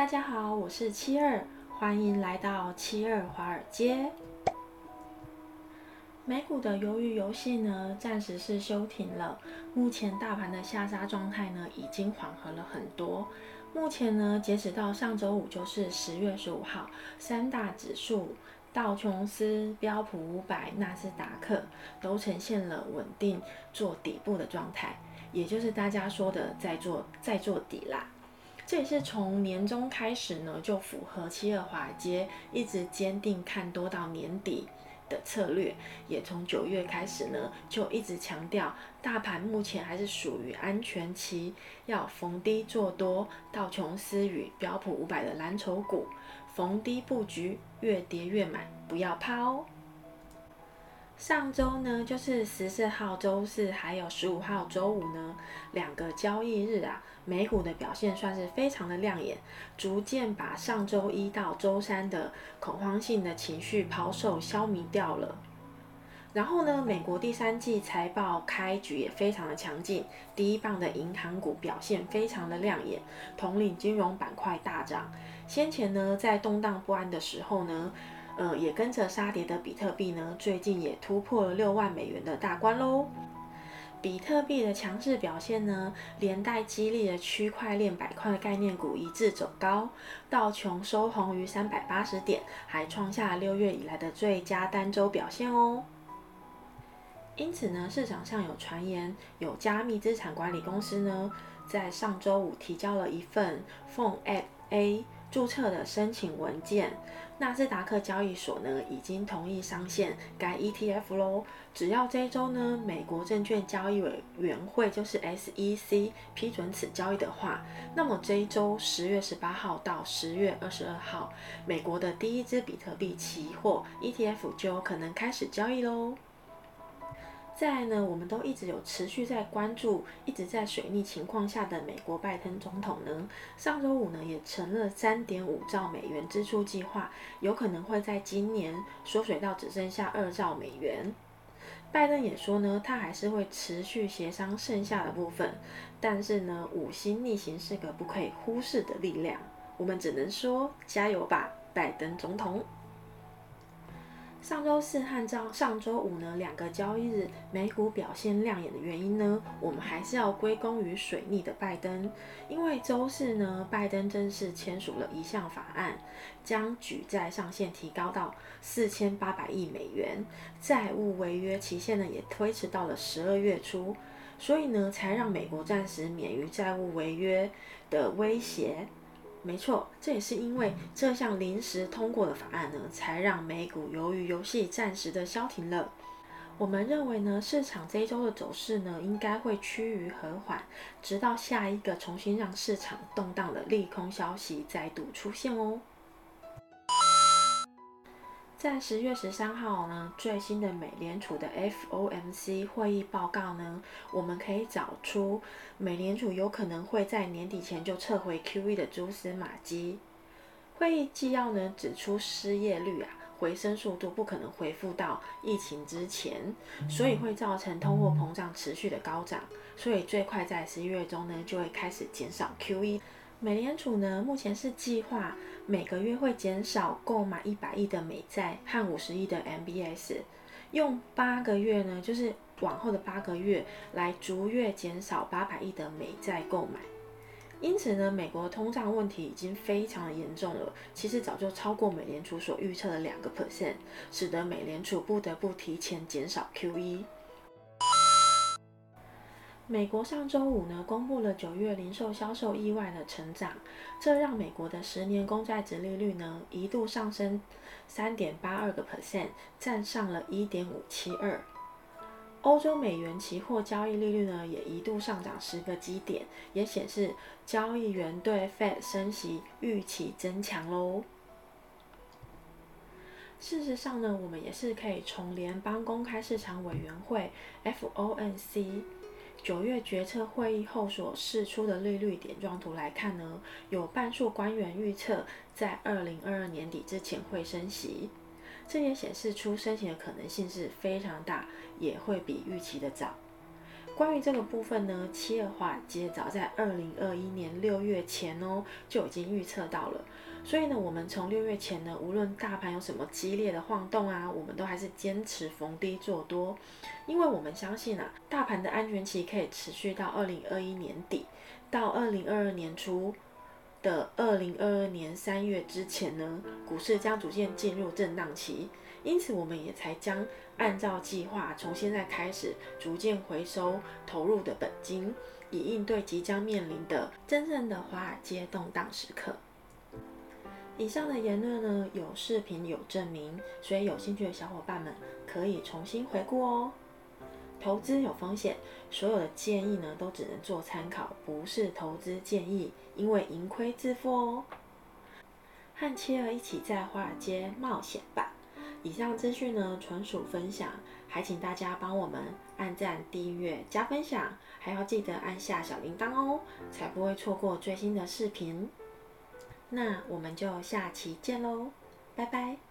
大家好，我是七二，欢迎来到七二华尔街。美股的鱿鱼游戏呢，暂时是休停了。目前大盘的下杀状态呢，已经缓和了很多。目前呢，截止到上周五，就是十月十五号，三大指数道琼斯、标普五百、纳斯达克都呈现了稳定做底部的状态，也就是大家说的在做在做底啦。这也是从年中开始呢，就符合七二华尔街一直坚定看多到年底的策略，也从九月开始呢，就一直强调大盘目前还是属于安全期，要逢低做多道琼斯与标普五百的蓝筹股，逢低布局，越跌越买，不要怕哦。上周呢，就是十四号周四，还有十五号周五呢，两个交易日啊，美股的表现算是非常的亮眼，逐渐把上周一到周三的恐慌性的情绪抛售消弭掉了。然后呢，美国第三季财报开局也非常的强劲，第一棒的银行股表现非常的亮眼，统领金融板块大涨。先前呢，在动荡不安的时候呢。呃，也跟着杀跌的比特币呢，最近也突破了六万美元的大关喽。比特币的强势表现呢，连带激励了区块链板块概念股一致走高，道琼收红于三百八十点，还创下六月以来的最佳单周表现哦。因此呢，市场上有传言，有加密资产管理公司呢，在上周五提交了一份 Phone App A 注册的申请文件。纳斯达克交易所呢，已经同意上线该 ETF 喽。只要这周呢，美国证券交易委员会就是 SEC 批准此交易的话，那么这一周十月十八号到十月二十二号，美国的第一支比特币期货 ETF 就有可能开始交易喽。再呢，我们都一直有持续在关注，一直在水逆情况下的美国拜登总统呢，上周五呢也承认三点五兆美元支出计划有可能会在今年缩水到只剩下二兆美元。拜登也说呢，他还是会持续协商剩下的部分，但是呢，五星逆行是个不可以忽视的力量，我们只能说加油吧，拜登总统。上周四和上上周五呢，两个交易日美股表现亮眼的原因呢，我们还是要归功于水逆的拜登。因为周四呢，拜登正式签署了一项法案，将举债上限提高到四千八百亿美元，债务违约期限呢也推迟到了十二月初，所以呢，才让美国暂时免于债务违约的威胁。没错，这也是因为这项临时通过的法案呢，才让美股由于游戏暂时的消停了。我们认为呢，市场这一周的走势呢，应该会趋于和缓，直到下一个重新让市场动荡的利空消息再度出现哦。在十月十三号呢，最新的美联储的 FOMC 会议报告呢，我们可以找出美联储有可能会在年底前就撤回 QE 的蛛丝马迹。会议纪要呢指出，失业率啊回升速度不可能恢复到疫情之前，所以会造成通货膨胀持续的高涨，所以最快在十一月中呢就会开始减少 QE。美联储呢，目前是计划每个月会减少购买一百亿的美债和五十亿的 MBS，用八个月呢，就是往后的八个月来逐月减少八百亿的美债购买。因此呢，美国通胀问题已经非常的严重了，其实早就超过美联储所预测的两个 percent，使得美联储不得不提前减少 QE。美国上周五呢，公布了九月零售销售意外的成长，这让美国的十年公债殖利率呢一度上升三点八二个 percent，站上了一点五七二。欧洲美元期货交易利率呢也一度上涨十个基点，也显示交易员对 Fed 升息预期增强喽。事实上呢，我们也是可以从联邦公开市场委员会 FOMC。九月决策会议后所释出的利率点状图来看呢，有半数官员预测在二零二二年底之前会升息，这也显示出升息的可能性是非常大，也会比预期的早。关于这个部分呢，企鹅华尔街早在二零二一年六月前哦就已经预测到了。所以呢，我们从六月前呢，无论大盘有什么激烈的晃动啊，我们都还是坚持逢低做多，因为我们相信啊，大盘的安全期可以持续到二零二一年底，到二零二二年初的二零二二年三月之前呢，股市将逐渐进入震荡期，因此我们也才将按照计划从现在开始逐渐回收投入的本金，以应对即将面临的真正的华尔街动荡时刻。以上的言论呢，有视频有证明，所以有兴趣的小伙伴们可以重新回顾哦。投资有风险，所有的建议呢都只能做参考，不是投资建议，因为盈亏自负哦。和企鹅一起在华尔街冒险吧！以上资讯呢纯属分享，还请大家帮我们按赞、订阅、加分享，还要记得按下小铃铛哦，才不会错过最新的视频。那我们就下期见喽，拜拜。